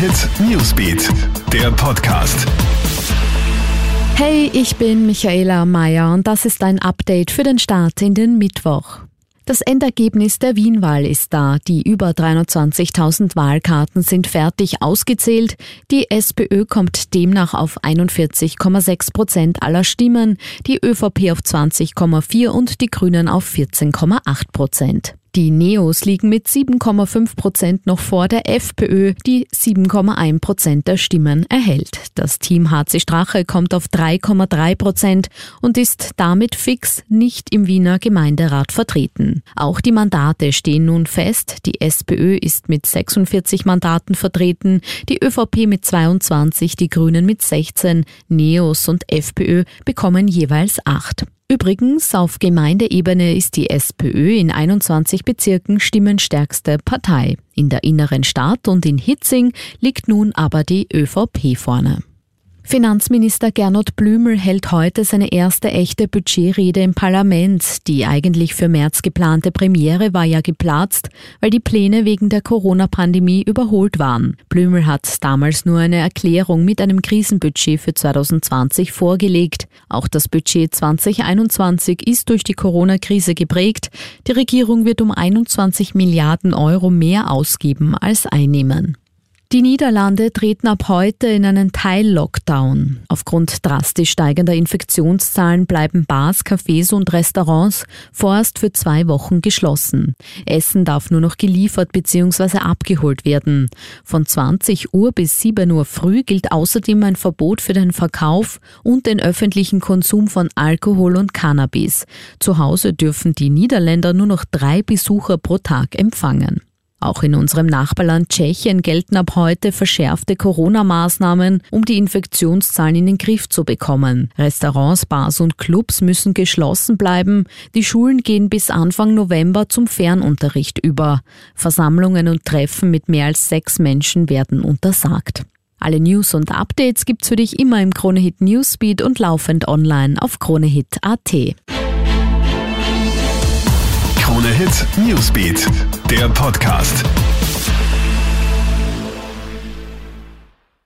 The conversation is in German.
Hit Newsbeat, der Podcast. Hey, ich bin Michaela Mayer und das ist ein Update für den Start in den Mittwoch. Das Endergebnis der Wienwahl ist da. Die über 320.000 Wahlkarten sind fertig ausgezählt. Die SPÖ kommt demnach auf 41,6 Prozent aller Stimmen, die ÖVP auf 20,4 und die Grünen auf 14,8 Prozent. Die Neos liegen mit 7,5 Prozent noch vor der FPÖ, die 7,1 Prozent der Stimmen erhält. Das Team HC Strache kommt auf 3,3 Prozent und ist damit fix nicht im Wiener Gemeinderat vertreten. Auch die Mandate stehen nun fest. Die SPÖ ist mit 46 Mandaten vertreten, die ÖVP mit 22, die Grünen mit 16, Neos und FPÖ bekommen jeweils 8. Übrigens, auf Gemeindeebene ist die SPÖ in 21 Bezirken stimmenstärkste Partei. In der inneren Stadt und in Hitzing liegt nun aber die ÖVP vorne. Finanzminister Gernot Blümel hält heute seine erste echte Budgetrede im Parlament. Die eigentlich für März geplante Premiere war ja geplatzt, weil die Pläne wegen der Corona-Pandemie überholt waren. Blümel hat damals nur eine Erklärung mit einem Krisenbudget für 2020 vorgelegt. Auch das Budget 2021 ist durch die Corona-Krise geprägt. Die Regierung wird um 21 Milliarden Euro mehr ausgeben als einnehmen. Die Niederlande treten ab heute in einen Teil-Lockdown. Aufgrund drastisch steigender Infektionszahlen bleiben Bars, Cafés und Restaurants vorerst für zwei Wochen geschlossen. Essen darf nur noch geliefert bzw. abgeholt werden. Von 20 Uhr bis 7 Uhr früh gilt außerdem ein Verbot für den Verkauf und den öffentlichen Konsum von Alkohol und Cannabis. Zu Hause dürfen die Niederländer nur noch drei Besucher pro Tag empfangen. Auch in unserem Nachbarland Tschechien gelten ab heute verschärfte Corona-Maßnahmen, um die Infektionszahlen in den Griff zu bekommen. Restaurants, Bars und Clubs müssen geschlossen bleiben. Die Schulen gehen bis Anfang November zum Fernunterricht über. Versammlungen und Treffen mit mehr als sechs Menschen werden untersagt. Alle News und Updates gibt's für dich immer im Kronehit Newsbeat und laufend online auf kronehit.at. Krone Hit Newsbeat, der Podcast.